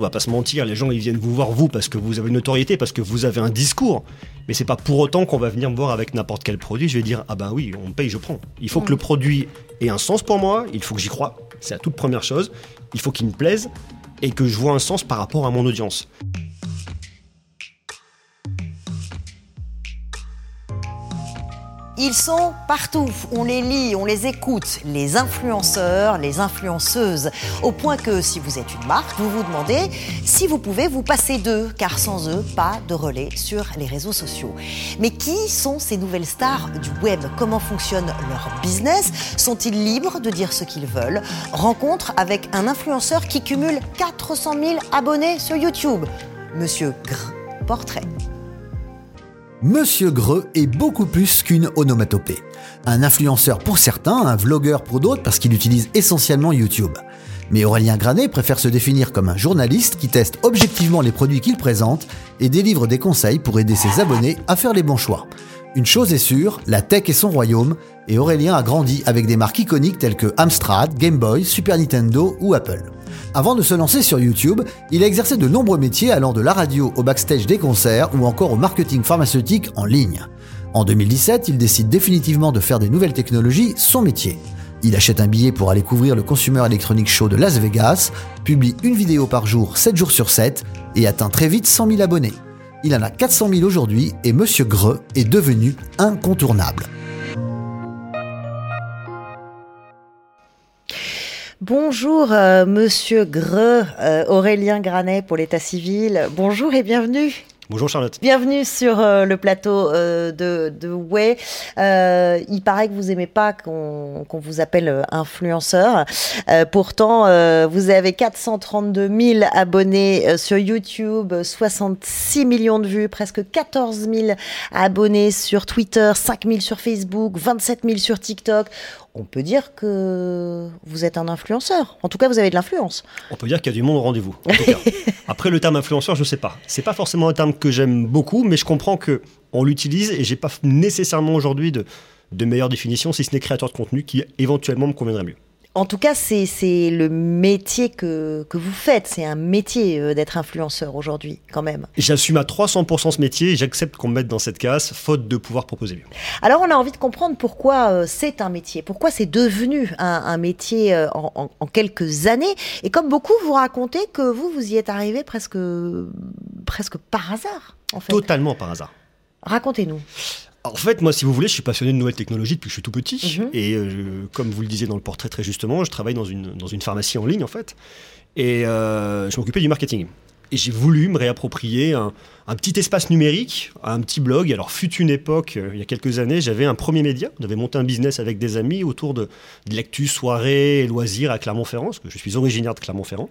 On va pas se mentir, les gens ils viennent vous voir vous parce que vous avez une notoriété, parce que vous avez un discours. Mais c'est pas pour autant qu'on va venir me voir avec n'importe quel produit. Je vais dire ah ben oui, on paye, je prends. Il faut que le produit ait un sens pour moi. Il faut que j'y croie. C'est la toute première chose. Il faut qu'il me plaise et que je vois un sens par rapport à mon audience. Ils sont partout, on les lit, on les écoute, les influenceurs, les influenceuses, au point que si vous êtes une marque, vous vous demandez si vous pouvez vous passer d'eux, car sans eux, pas de relais sur les réseaux sociaux. Mais qui sont ces nouvelles stars du web? Comment fonctionne leur business? Sont-ils libres de dire ce qu'ils veulent? Rencontre avec un influenceur qui cumule 400 000 abonnés sur YouTube. Monsieur Gr, portrait. Monsieur Greux est beaucoup plus qu'une onomatopée. Un influenceur pour certains, un vlogueur pour d'autres parce qu'il utilise essentiellement YouTube. Mais Aurélien Granet préfère se définir comme un journaliste qui teste objectivement les produits qu'il présente et délivre des conseils pour aider ses abonnés à faire les bons choix. Une chose est sûre, la tech est son royaume et Aurélien a grandi avec des marques iconiques telles que Amstrad, Game Boy, Super Nintendo ou Apple. Avant de se lancer sur YouTube, il a exercé de nombreux métiers allant de la radio au backstage des concerts ou encore au marketing pharmaceutique en ligne. En 2017, il décide définitivement de faire des nouvelles technologies son métier. Il achète un billet pour aller couvrir le Consumer Electronics Show de Las Vegas, publie une vidéo par jour 7 jours sur 7 et atteint très vite 100 000 abonnés. Il en a 400 000 aujourd'hui et Monsieur Greux est devenu incontournable. Bonjour, euh, monsieur Greux, euh, Aurélien Granet pour l'état civil. Bonjour et bienvenue. Bonjour Charlotte. Bienvenue sur euh, le plateau euh, de, de Way. Euh, il paraît que vous aimez pas qu'on vous appelle influenceur. pourtant, vous avez 432 000 abonnés sur YouTube, 66 millions de vues, presque 14 000 abonnés sur Twitter, 5 000 sur Facebook, 27 000 sur TikTok on peut dire que vous êtes un influenceur. En tout cas, vous avez de l'influence. On peut dire qu'il y a du monde au rendez-vous. Après, le terme influenceur, je ne sais pas. C'est pas forcément un terme que j'aime beaucoup, mais je comprends que on l'utilise et j'ai pas nécessairement aujourd'hui de, de meilleure définition, si ce n'est créateur de contenu, qui éventuellement me conviendrait mieux. En tout cas, c'est le métier que, que vous faites. C'est un métier euh, d'être influenceur aujourd'hui, quand même. J'assume à 300% ce métier et j'accepte qu'on me mette dans cette case, faute de pouvoir proposer mieux. Alors, on a envie de comprendre pourquoi euh, c'est un métier, pourquoi c'est devenu un, un métier euh, en, en, en, quelques années. Et comme beaucoup, vous racontez que vous, vous y êtes arrivé presque, presque par hasard. En fait. Totalement par hasard. Racontez-nous. En fait, moi, si vous voulez, je suis passionné de nouvelles technologies depuis que je suis tout petit. -hmm. Et euh, comme vous le disiez dans le portrait très justement, je travaille dans une, dans une pharmacie en ligne, en fait. Et euh, je m'occupais du marketing. Et j'ai voulu me réapproprier un, un, petit espace numérique, un petit blog. Alors, fut une époque, euh, il y a quelques années, j'avais un premier média. On avait monté un business avec des amis autour de, de l'actu, soirée et loisirs à Clermont-Ferrand, parce que je suis originaire de Clermont-Ferrand.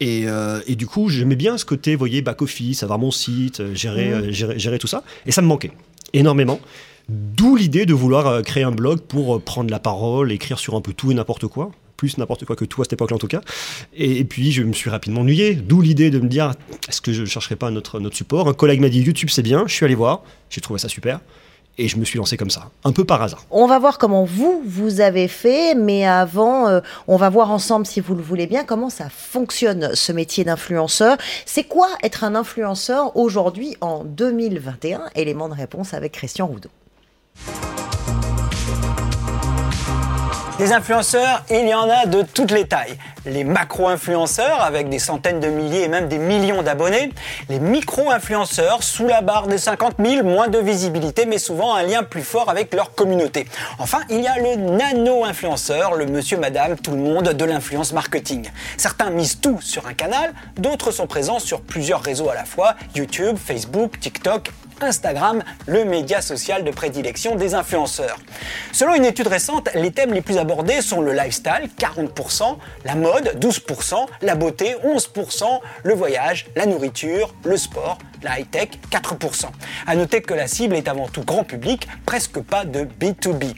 Et, euh, et, du coup, j'aimais bien ce côté, vous voyez, back-office, avoir mon site, gérer, mmh. gérer, gérer, tout ça. Et ça me manquait énormément. D'où l'idée de vouloir euh, créer un blog pour euh, prendre la parole, écrire sur un peu tout et n'importe quoi. Plus n'importe quoi que tout à cette époque-là en tout cas. Et, et, puis je me suis rapidement ennuyé. D'où l'idée de me dire est-ce que je ne chercherai pas notre, notre support? Un collègue m'a dit YouTube c'est bien. Je suis allé voir. J'ai trouvé ça super. Et je me suis lancé comme ça, un peu par hasard. On va voir comment vous, vous avez fait, mais avant, euh, on va voir ensemble, si vous le voulez bien, comment ça fonctionne, ce métier d'influenceur. C'est quoi être un influenceur aujourd'hui, en 2021 Élément de réponse avec Christian Roudot. Des influenceurs, il y en a de toutes les tailles. Les macro-influenceurs avec des centaines de milliers et même des millions d'abonnés. Les micro-influenceurs sous la barre des 50 000, moins de visibilité mais souvent un lien plus fort avec leur communauté. Enfin, il y a le nano-influenceur, le monsieur, madame, tout le monde de l'influence marketing. Certains misent tout sur un canal, d'autres sont présents sur plusieurs réseaux à la fois, YouTube, Facebook, TikTok, Instagram, le média social de prédilection des influenceurs. Selon une étude récente, les thèmes les plus abordés sont le lifestyle, 40%, la mode, 12%, la beauté, 11%, le voyage, la nourriture, le sport, la high-tech, 4%. À noter que la cible est avant tout grand public, presque pas de B2B.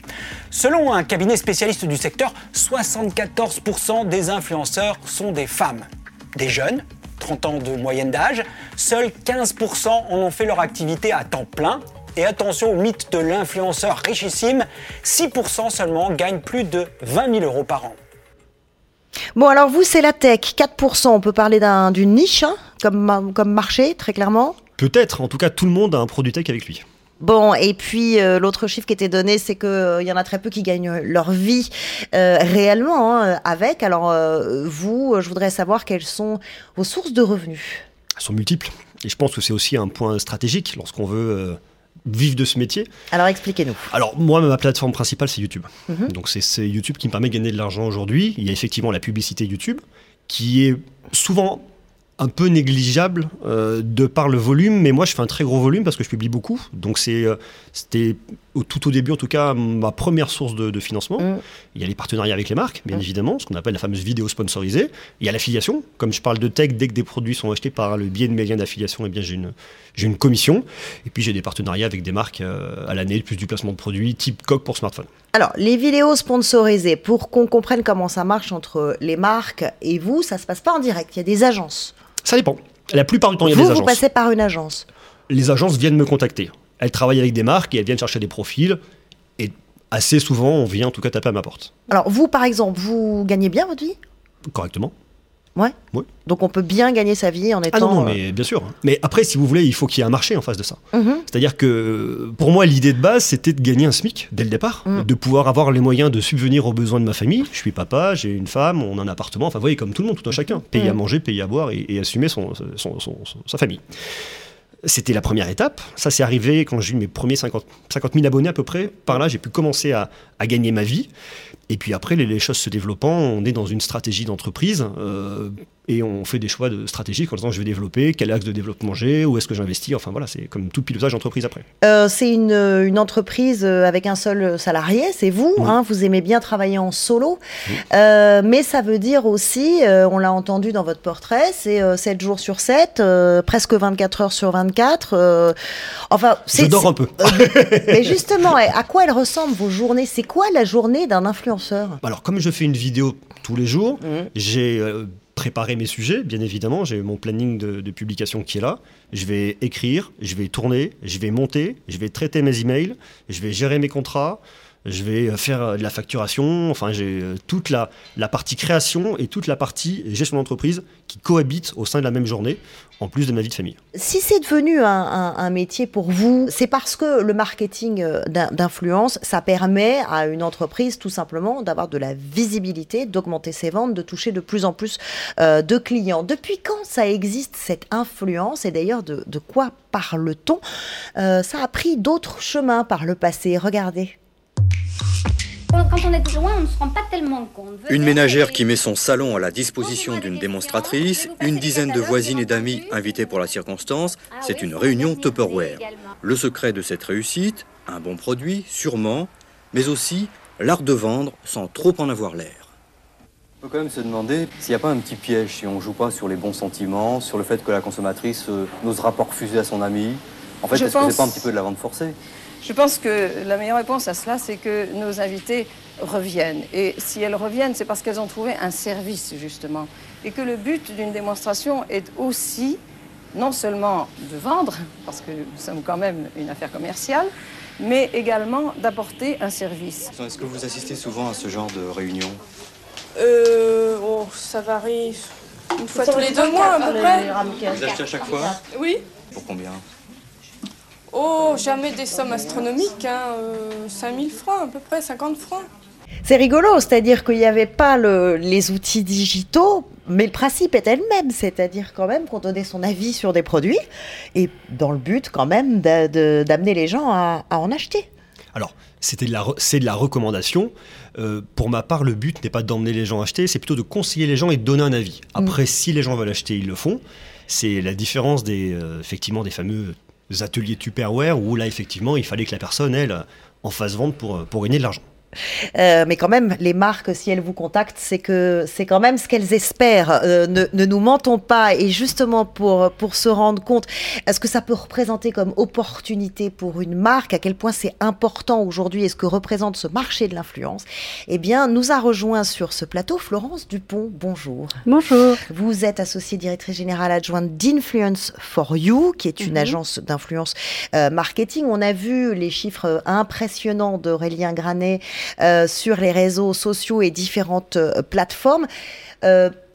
Selon un cabinet spécialiste du secteur, 74% des influenceurs sont des femmes. Des jeunes, 30 ans de moyenne d'âge, seuls 15% en ont fait leur activité à temps plein. Et attention au mythe de l'influenceur richissime, 6% seulement gagnent plus de 20 000 euros par an. Bon, alors vous, c'est la tech, 4%. On peut parler d'une niche hein, comme, comme marché, très clairement Peut-être. En tout cas, tout le monde a un produit tech avec lui. Bon, et puis euh, l'autre chiffre qui était donné, c'est qu'il euh, y en a très peu qui gagnent leur vie euh, réellement hein, avec. Alors, vous, je voudrais savoir quelles sont vos sources de revenus. Elles sont multiples. Et je pense que c'est aussi un point stratégique lorsqu'on veut vivre de ce métier. Alors expliquez-nous. Alors moi, ma plateforme principale, c'est YouTube. Mhm. Donc c'est YouTube qui me permet de gagner de l'argent aujourd'hui. Il y a effectivement la publicité YouTube qui est souvent un peu négligeable euh, de par le volume, mais moi je fais un très gros volume parce que je publie beaucoup. Donc c'est, euh, c'était tout au début en tout cas ma première source de, financement. Mm. Il y a les partenariats avec les marques, bien mm. évidemment, ce qu'on appelle la fameuse vidéo sponsorisée. Il y a l'affiliation. Comme je parle de tech, dès que des produits sont achetés par le biais de mes liens d'affiliation, eh bien j'ai une, j'ai une commission. Et puis j'ai des partenariats avec des marques euh, à l'année, plus du placement de produits, type coq pour smartphone. Alors, les vidéos sponsorisées, pour qu'on comprenne comment ça marche entre les marques et vous, ça se passe pas en direct. Il y a des agences. Ça dépend. La plupart du temps, il y a des agences. Vous passez par une agence Les agences viennent me contacter. Elles travaillent avec des marques et elles viennent chercher des profils. Et assez souvent, on vient en tout cas taper à ma porte. Alors, vous, par exemple, vous gagnez bien votre vie? Correctement. Ouais. Donc on peut bien gagner sa vie en étant. Ah non, non mais bien sûr. Mais après, si vous voulez, il faut qu'il y ait un marché en face de ça. Mhm. C'est-à-dire que pour moi, l'idée de base, c'était de gagner un SMIC dès le départ, mhm. de pouvoir avoir les moyens de subvenir aux besoins de ma famille. Je suis papa, j'ai une femme, on a un appartement. Enfin, vous voyez, comme tout le monde, tout un chacun, payer à mhm. manger, payer à boire et, assumer son, sa famille. C'était la première étape. Ça, c'est arrivé quand j'ai eu mes premiers 50, 50 000 abonnés à peu près. Par là, j'ai pu commencer à, à gagner ma vie. Et puis après, les, choses se développant, on est dans une stratégie d'entreprise euh, et on fait des choix de stratégiques en disant je vais développer, quel axe de développement j'ai, où est-ce que j'investis. Enfin voilà, c'est comme tout pilotage d'entreprise après. Euh, c'est une, une, entreprise euh, avec un seul salarié, c'est vous. Hein, vous aimez bien travailler en solo. mais ça veut dire aussi, on l'a entendu dans votre portrait, c'est 7 jours sur 7, presque 24 heures sur 24. enfin, Je dors un peu. mais justement, à quoi elles ressemblent vos journées? C'est quoi la journée d'un influenceur? Alors, comme je fais une vidéo tous les jours, mmh. j'ai euh, préparé mes sujets, bien évidemment. J'ai mon planning de, publication qui est là. Je vais écrire, je vais tourner, je vais monter, je vais traiter mes emails, je vais gérer mes contrats, je vais euh, faire euh, de la facturation, enfin j'ai toute la, la partie création et toute la partie gestion d'entreprise qui cohabitent au sein de la même journée en plus de ma vie de famille. Si c'est devenu un, métier pour vous, c'est parce que le marketing euh, d'influence, ça permet à une entreprise tout simplement d'avoir de la visibilité, d'augmenter ses ventes, de toucher de plus en plus euh, de clients. Depuis quand ça existe cette influence? Et d'ailleurs de, quoi parle-t-on? Euh, Ça a pris d'autres chemins par le passé. Regardez. Quand on est loin, on ne se rend pas tellement compte. Une ménagère qui met son salon à la disposition d'une démonstratrice, une dizaine de voisines et d'amis invités pour la circonstance, ah c'est une réunion Tupperware. Le secret de cette réussite, un bon produit, sûrement, mais aussi l'art de vendre sans trop en avoir l'air. On peut quand même se demander s'il n'y a pas un petit piège si on ne joue pas sur les bons sentiments, sur le fait que la consommatrice euh, n'osera pas refuser à son ami. En fait, est-ce que c'est pas un petit peu de la vente forcée? Je pense que la meilleure réponse à cela, c'est que nos invités reviennent. Et si elles reviennent, c'est parce qu'elles ont trouvé un service, justement. Et que le but d'une démonstration est aussi, non seulement de vendre, parce que nous sommes quand même une affaire commerciale, mais également d'apporter un service. Est-ce que vous assistez souvent à ce genre de réunion? Euh. Oh, ça varie. Une fois tous les deux mois, à peu près. Vous achetez à chaque fois? Oui. Pour combien? Oh, jamais des sommes astronomiques, hein, 5000 euh, francs à peu près, 50 francs. C'est rigolo, c'est-à-dire qu'il n'y avait pas les outils digitaux, mais le principe est le même, c'est-à-dire quand même qu'on donnait son avis sur des produits, et dans le but quand même d'amener les gens à, en acheter. Alors, c'était de la, c'est de la recommandation. Euh, pour ma part, le but n'est pas d'emmener les gens à acheter, c'est plutôt de conseiller les gens et de donner un avis. Mm. Après, si les gens veulent acheter, ils le font. C'est la différence des, euh, effectivement, des fameux ateliers Tupperware où là, effectivement, il fallait que la personne, elle, en fasse vendre pour, pour gagner de l'argent. Euh, mais quand même, les marques, si elles vous contactent, c'est que c'est quand même ce qu'elles espèrent. Euh, ne, ne, nous mentons pas. Et justement, pour, pour se rendre compte, est-ce que ça peut représenter comme opportunité pour une marque? À quel point c'est important aujourd'hui? Et ce que représente ce marché de l'influence? Eh bien, nous a rejoint sur ce plateau Florence Dupont. Bonjour. Bonjour. Vous êtes associée directrice générale adjointe d'Influence for You, qui est une mhm. agence d'influence euh, marketing. On a vu les chiffres impressionnants d'Aurélien Granet sur les réseaux sociaux et différentes plateformes.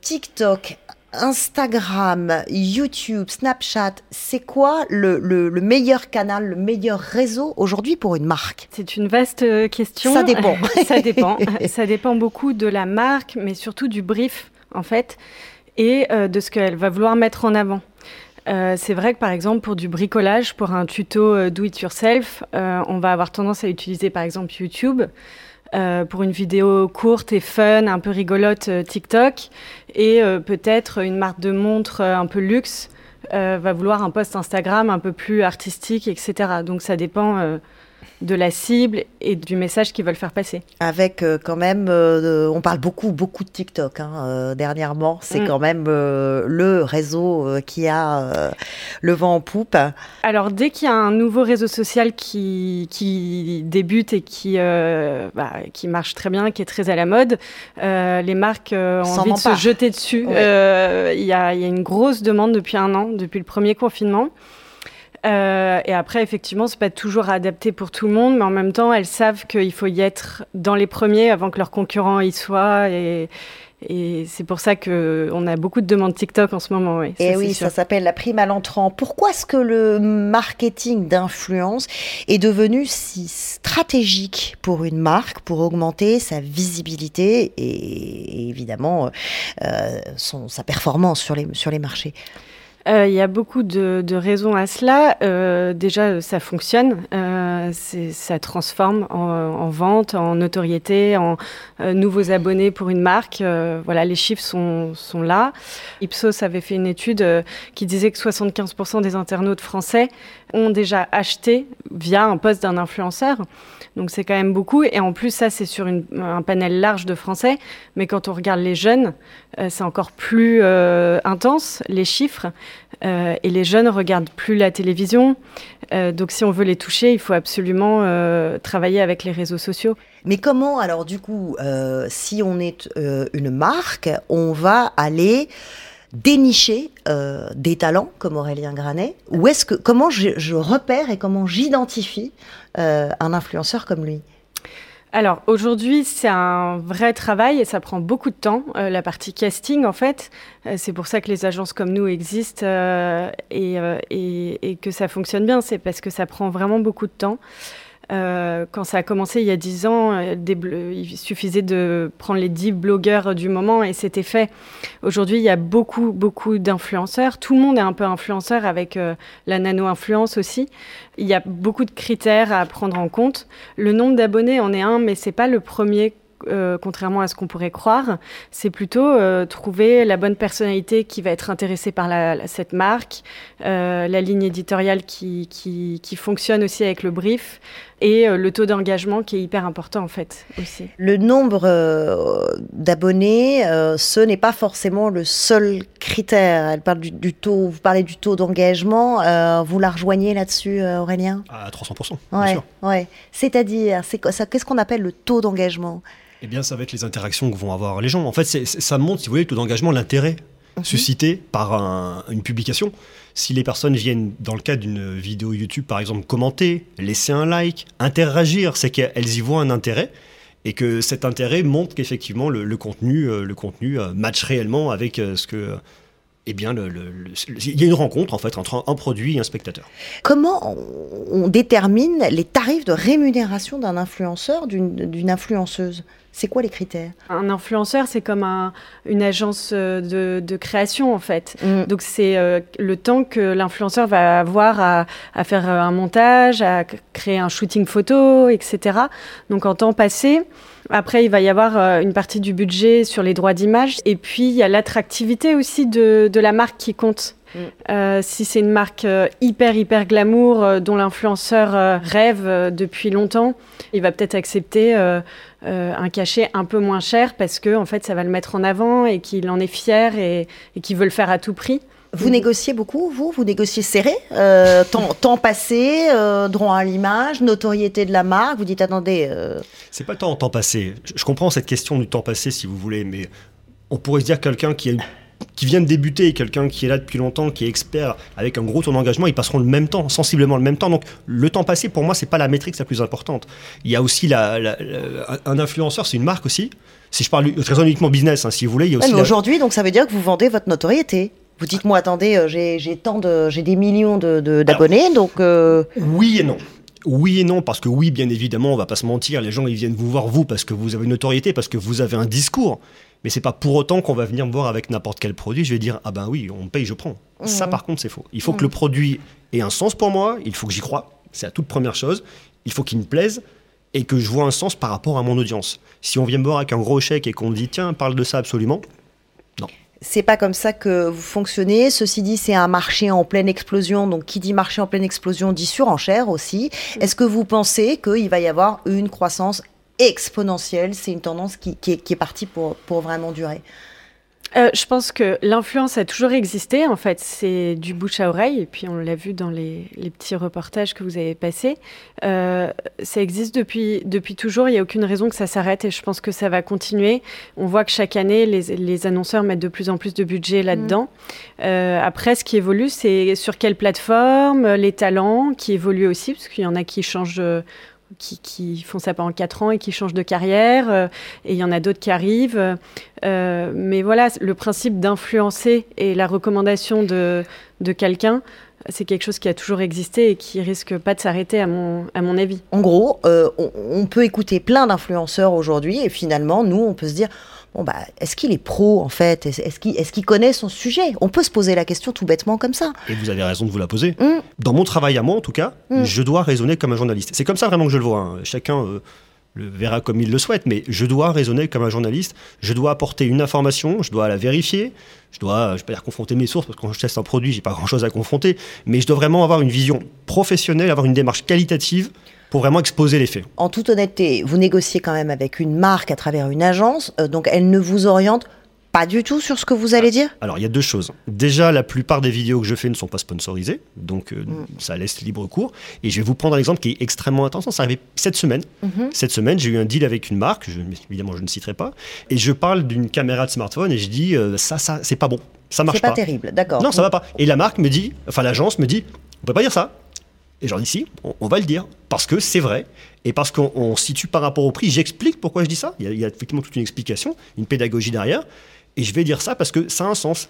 TikTok, Instagram, YouTube, Snapchat, c'est quoi le, meilleur canal, le meilleur réseau aujourd'hui pour une marque? C'est une vaste euh, question. Ça dépend. ça dépend. ça dépend beaucoup de la marque, mais surtout du brief, en fait, et euh, de ce qu'elle va vouloir mettre en avant. Euh, c'est vrai que par exemple pour du bricolage, pour un tuto do it yourself, on va avoir tendance à utiliser par exemple YouTube. Euh, pour une vidéo courte et fun, un peu rigolote euh, TikTok, et euh, peut-être une marque de montre un peu luxe va vouloir un post Instagram un peu plus artistique, etc. Donc ça dépend de la cible et du message qu'ils veulent faire passer. Avec euh, quand même, euh, on parle beaucoup, beaucoup de TikTok hein, euh, dernièrement. C'est mm. quand même le réseau qui a le vent en poupe. Alors dès qu'il y a un nouveau réseau social qui, qui débute et qui, bah, qui marche très bien, qui est très à la mode, les marques ont envie de se jeter dessus. Il y a une grosse demande depuis un an, depuis le premier confinement. Euh, et après, effectivement, c'est pas toujours adapté pour tout le monde, mais en même temps, elles savent qu'il faut y être dans les premiers avant que leurs concurrents y soient. Et, c'est pour ça qu'on a beaucoup de demandes TikTok en ce moment. et eh oui, ça s'appelle la prime à l'entrant. Pourquoi est-ce que le marketing d'influence est devenu si stratégique pour une marque, pour augmenter sa visibilité et, évidemment euh, son, sa performance sur les, sur les marchés? Euh, il y a beaucoup de, raisons à cela. Euh, déjà, ça fonctionne, euh, ça transforme en, vente, en notoriété, en nouveaux abonnés pour une marque. voilà, les chiffres sont, sont, là. Ipsos avait fait une étude qui disait que 75% des internautes français ont déjà acheté via un poste d'un influenceur. Donc c'est quand même beaucoup. Et en plus, ça, c'est sur un panel large de Français. Mais quand on regarde les jeunes, euh, c'est encore plus euh, intense, les chiffres. Euh, et les jeunes regardent plus la télévision. donc si on veut les toucher, il faut absolument travailler avec les réseaux sociaux. Mais comment, alors du coup, si on est une marque, on va aller dénicher des talents comme Aurélien Granet? Ou est-ce que comment je repère et comment j'identifie euh, un influenceur comme lui? Alors aujourd'hui, c'est un vrai travail et ça prend beaucoup de temps, euh, la partie casting en fait. Euh, c'est pour ça que les agences comme nous existent et, et, que ça fonctionne bien, c'est parce que ça prend vraiment beaucoup de temps. Euh, quand ça a commencé il y a dix ans, euh, il suffisait de prendre les dix blogueurs du moment et c'était fait. Aujourd'hui, il y a beaucoup, beaucoup d'influenceurs. Tout le monde est un peu influenceur avec euh, la nano-influence aussi. Il y a beaucoup de critères à prendre en compte. Le nombre d'abonnés en est un, mais c'est pas le premier euh, contrairement à ce qu'on pourrait croire. C'est plutôt euh, trouver la bonne personnalité qui va être intéressée par cette marque, euh, la ligne éditoriale qui, qui, fonctionne aussi avec le brief et le taux d'engagement qui est hyper important en fait aussi. Le nombre d'abonnés, ce n'est pas forcément le seul critère. Elle parle du, taux, vous parlez du taux d'engagement, vous la rejoignez là-dessus Aurélien? À 300%. Ouais, ouais. C'est-à-dire, qu'est-ce qu'on appelle le taux d'engagement? Eh bien, ça va être les interactions que vont avoir les gens. En fait, ça montre, si vous voulez, le taux d'engagement, l'intérêt suscité par une publication. Si les personnes viennent, dans le cadre d'une vidéo YouTube, par exemple, commenter, laisser un like, interagir, c'est qu'elles y voient un intérêt et que cet intérêt montre qu'effectivement le, contenu, le contenu euh, euh, match réellement avec euh, ce que eh bien, il y a une rencontre en fait entre un, produit et un spectateur. Comment on détermine les tarifs de rémunération d'un influenceur, d'une influenceuse? C'est quoi les critères? Un influenceur, c'est comme une agence euh, de, création en fait. Mm. Donc c'est euh, le temps que l'influenceur va avoir à, faire un montage, à créer un shooting photo, etc. Donc en temps passé, après, il va y avoir euh, une partie du budget sur les droits d'image. Et puis, il y a l'attractivité aussi de, la marque qui compte. Mm. si c'est une marque hyper, hyper glamour dont l'influenceur rêve depuis longtemps, il va peut-être accepter euh, un cachet un peu moins cher parce que en fait ça va le mettre en avant et qu'il en est fier et, qu'il veut le faire à tout prix. Vous négociez beaucoup, vous? Vous négociez serré euh, temps, passé, euh, droit à l'image, notoriété de la marque? Vous dites attendez. C'est pas tant temps passé. Je, comprends cette question du temps passé si vous voulez, mais on pourrait se dire quelqu'un qui a qui vient de débuter et quelqu'un qui est là depuis longtemps, qui est expert avec un gros taux d'engagement, ils passeront le même temps, sensiblement le même temps. Donc le temps passé, pour moi, c'est pas la métrique la plus importante. Il y a aussi la, un influenceur, c'est une marque aussi. Si je parle très uniquement business, hein, si vous voulez, il y a aussi. Aujourd'hui, donc ça veut dire que vous vendez votre notoriété. Vous dites moi, attendez, euh, j'ai tant de, j'ai des millions d'abonnés, donc. Euh, oui et non. Oui et non, parce que oui, bien évidemment, on va pas se mentir, les gens ils viennent vous voir vous parce que vous avez une notoriété, parce que vous avez un discours. Mais c'est pas pour autant qu'on va venir me voir avec n'importe quel produit. Je vais dire ah ben oui, on paye, je prends. Ça mmh. par contre c'est faux. Il faut que le mmh. produit ait un sens pour moi. Il faut que j'y croie. C'est la toute première chose. Il faut qu'il me plaise et que je vois un sens par rapport à mon audience. Si on vient me voir avec un gros chèque et qu'on me dit tiens parle de ça absolument, c'est pas comme ça que vous fonctionnez. Ceci dit, c'est un marché en pleine explosion. Donc, qui dit marché en pleine explosion dit surenchère aussi. Mm. Est-ce que vous pensez qu'il va y avoir une croissance exponentielle C'est une tendance qui, est, partie pour vraiment durer euh, je pense que l'influence a toujours existé. En fait, c'est du bouche à oreille. Et puis, on l'a vu dans les, petits reportages que vous avez passés. Euh, ça existe depuis, depuis toujours. Il n'y a aucune raison que ça s'arrête. Et je pense que ça va continuer. On voit que chaque année, les, annonceurs mettent de plus en plus de budget là-dedans. Mm. Euh, après, ce qui évolue, c'est sur quelle plateforme, les talents qui évoluent aussi, parce qu'il y en a qui changent qui, font ça pendant 4 ans et qui changent de carrière, euh, et il y en a d'autres qui arrivent. Euh, mais voilà, le principe d'influencer et la recommandation de, de quelqu'un, c'est quelque chose qui a toujours existé et qui risque pas de s'arrêter à mon, à mon avis. En gros, euh, on, peut écouter plein d'influenceurs aujourd'hui et finalement, nous, on peut se dire, bon bah, est-ce qu'il est pro en fait? Est-ce qu'il est connaît son sujet? On peut se poser la question tout bêtement comme ça. Et vous avez raison de vous la poser. Mmh. Dans mon travail à moi, en tout cas, mmh. je dois raisonner comme un journaliste. C'est comme ça vraiment que je le vois. Hein. Chacun euh, le verra comme il le souhaite, mais je dois raisonner comme un journaliste. Je dois apporter une information, je dois la vérifier. Je dois, je vais pas dire confronter mes sources parce que quand je teste un produit, j'ai pas grand-chose à confronter, mais je dois vraiment avoir une vision professionnelle, avoir une démarche qualitative pour vraiment exposer les faits. En toute honnêteté, vous négociez quand même avec une marque à travers une agence, euh, donc elle ne vous oriente pas du tout sur ce que vous allez dire? Alors, il y a deux choses. Déjà, la plupart des vidéos que je fais ne sont pas sponsorisées, donc euh, mm. ça laisse libre cours. Et je vais vous prendre un exemple qui est extrêmement intéressant. Ça arrivé cette semaine. Mm-hmm. Cette semaine, j'ai eu un deal avec une marque, je, évidemment, je ne citerai pas, et je parle d'une caméra de smartphone et je dis euh, ça, ça, c'est pas bon, ça marche pas. C'est pas terrible, d'accord. Non, ça va pas. Et la marque me dit, enfin l'agence me dit, on peut pas dire ça. Et j'en dis si, on, va le dire, parce que c'est vrai, et parce qu'on situe par rapport au prix. J'explique pourquoi je dis ça. Il y, a, effectivement toute une explication, une pédagogie derrière. Et je vais dire ça parce que ça a un sens.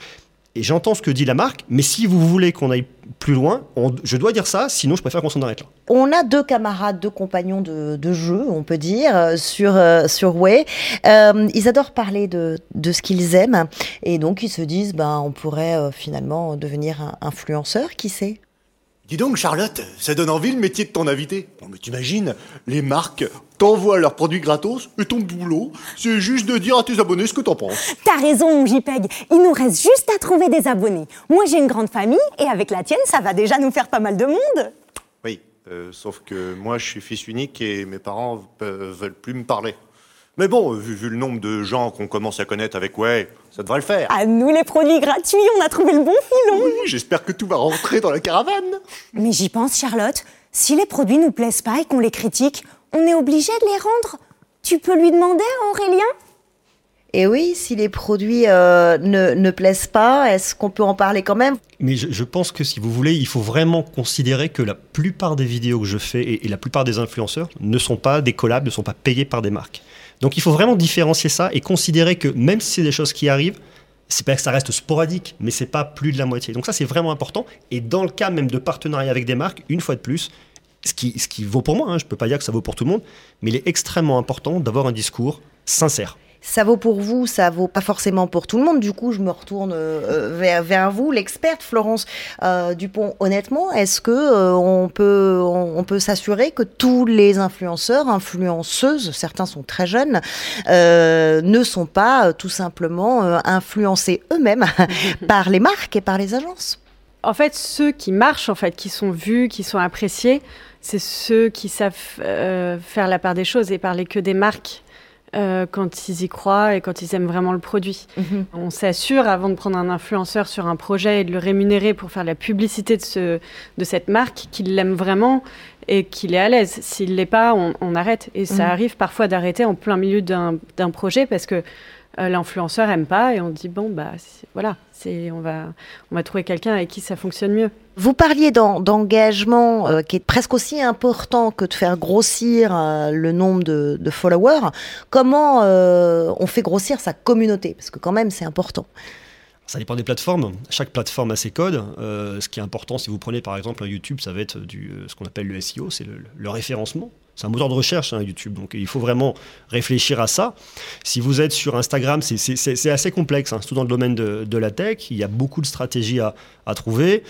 Et j'entends ce que dit la marque, mais si vous voulez qu'on aille plus loin, je dois dire ça, sinon je préfère qu'on s'en arrête là. On a deux camarades, deux compagnons de, jeu, on peut dire, euh, sur, euh, sur Way. Euh, ils adorent parler de, de ce qu'ils aiment, et donc ils se disent, ben, on pourrait finalement devenir influenceur, qui sait? Dis donc, Charlotte, ça donne envie le métier de ton invité. Non, mais t'imagines, les marques t'envoient leurs produits gratos et ton boulot, c'est juste de dire à tes abonnés ce que t'en penses. T'as raison, mon JPEG. Il nous reste juste à trouver des abonnés. Moi, j'ai une grande famille et avec la tienne, ça va déjà nous faire pas mal de monde. Oui, euh, sauf que moi, je suis fils unique et mes parents veulent plus me parler. Mais bon, vu, le nombre de gens qu'on commence à connaître avec Ouais, ça devrait le faire. À nous les produits gratuits, on a trouvé le bon filon. Oui, j'espère que tout va rentrer dans la caravane. Mais j'y pense, Charlotte. Si les produits nous plaisent pas et qu'on les critique, on est obligé de les rendre. Tu peux lui demander à Aurélien? Et oui, si les produits euh, ne, plaisent pas, est-ce qu'on peut en parler quand même? Mais je, pense que si vous voulez, il faut vraiment considérer que la plupart des vidéos que je fais et, et la plupart des influenceurs ne sont pas des collabs, ne sont pas payés par des marques. Donc il faut vraiment différencier ça et considérer que même si c'est des choses qui arrivent, c'est pas que ça reste sporadique, mais c'est pas plus de la moitié. Donc ça c'est vraiment important. Et dans le cas même de partenariat avec des marques, une fois de plus, ce qui, ce qui vaut pour moi, hein, je peux pas dire que ça vaut pour tout le monde, mais il est extrêmement important d'avoir un discours sincère ça vaut pour vous, ça vaut pas forcément pour tout le monde. Du coup, je me retourne euh, vers, vers, vous, l'experte Florence euh, Dupont. Honnêtement, est-ce que euh, on peut on, peut s'assurer que tous les influenceurs, influenceuses, certains sont très jeunes, ne sont pas tout simplement influencés eux-mêmes par les marques et par les agences? En fait, ceux qui marchent, en fait, qui sont vus, qui sont appréciés, c'est ceux qui savent faire la part des choses et parler que des marques euh, quand ils y croient et quand ils aiment vraiment le produit. Mhm. On s'assure avant de prendre un influenceur sur un projet et de le rémunérer pour faire la publicité de, ce, de cette marque qu'il l'aime vraiment et qu'il est à l'aise. S'il ne l'est pas, on, arrête. Et ça mhm. arrive parfois d'arrêter en plein milieu d'un projet parce que l'influenceur aime pas et on dit bon bah voilà, c'est on va on va trouver quelqu'un avec qui ça fonctionne mieux. Vous parliez d'engagement euh, qui est presque aussi important que de faire grossir euh, le nombre de, followers. Comment euh, on fait grossir sa communauté? Parce que quand même, c'est important. Ça dépend des plateformes. Chaque plateforme a ses codes. ce qui est important, si vous prenez par exemple un YouTube, ça va être du, ce qu'on appelle le SEO, c'est le, référencement. C'est un moteur de recherche, hein, YouTube. Donc il faut vraiment réfléchir à ça. Si vous êtes sur Instagram, c'est assez complexe, hein, surtout dans le domaine de, la tech. Il y a beaucoup de stratégies à, trouver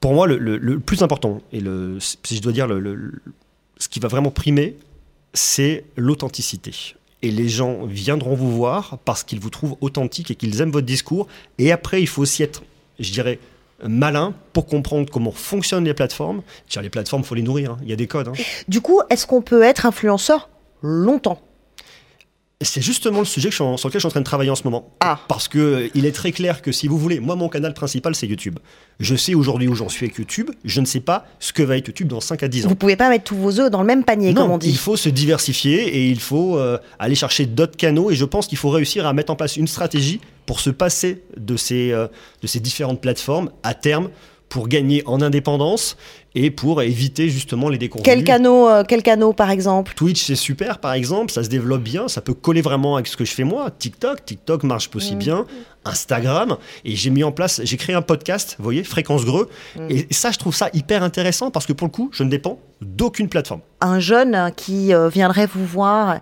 pour moi, le, plus important, et si je dois dire ce qui va vraiment primer, c'est l'authenticité. Et les gens viendront vous voir parce qu'ils vous trouvent authentique et qu'ils aiment votre discours. Et après, il faut aussi être, je dirais, malin pour comprendre comment fonctionnent les plateformes. les plateformes, faut les nourrir, hein. il y a des codes. Hein. Du coup, est-ce qu'on peut être influenceur longtemps? C'est justement le sujet sur lequel je suis en train de travailler en ce moment. Ah. Parce que euh, il est très clair que si vous voulez, moi mon canal principal c'est YouTube. Je sais aujourd'hui où j'en suis avec YouTube, je ne sais pas ce que va être YouTube dans 5 à 10 ans. Vous pouvez pas mettre tous vos œufs dans le même panier comme on dit. Il faut se diversifier et il faut euh, aller chercher d'autres canaux et je pense qu'il faut réussir à mettre en place une stratégie pour se passer de ces, euh, de ces différentes plateformes à terme pour gagner en indépendance et pour éviter justement les déconvenus. Quel canot, euh, quel canot par exemple? Twitch c'est super par exemple, ça se développe bien, ça peut coller vraiment avec ce que je fais moi. TikTok, TikTok marche aussi mmh. bien. Instagram et j'ai mis en place, j'ai créé un podcast, vous voyez, Fréquence Greux. Mm. Et ça, je trouve ça hyper intéressant parce que pour le coup, je ne dépends d'aucune plateforme. Un jeune qui euh, viendrait vous voir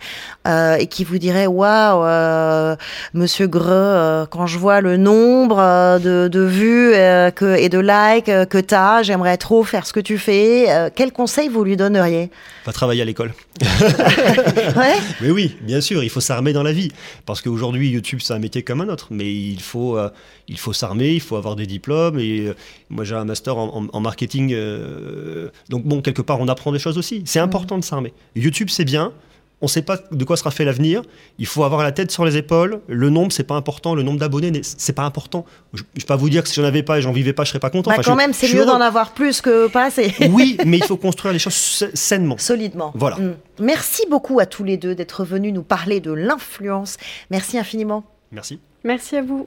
euh, et qui vous dirait Waouh, euh, monsieur Greux, quand je vois le nombre de, vues que, et de likes que tu as, j'aimerais trop faire ce que tu fais. quel conseil vous lui donneriez? Va travailler à l'école. Mais oui, bien sûr, il faut s'armer dans la vie. Parce qu'aujourd'hui, YouTube, c'est un métier comme un autre. Mais il faut, euh, il faut s'armer, il faut avoir des diplômes. Et euh, moi, j'ai un master en, marketing. Euh, donc, bon, quelque part, on apprend des choses aussi. C'est important de s'armer. YouTube, c'est bien. On ne sait pas de quoi sera fait l'avenir. Il faut avoir la tête sur les épaules. Le nombre, c'est pas important. Le nombre d'abonnés, c'est pas important. Je, ne vais pas vous dire que si j'en avais pas et j'en vivais pas, je serais pas content. Bah quand même, c'est mieux d'en avoir plus que pas assez. oui, mais il faut construire les choses sainement. Solidement. Voilà. Mm. Merci beaucoup à tous les deux d'être venus nous parler de l'influence. Merci infiniment. Merci. Merci à vous.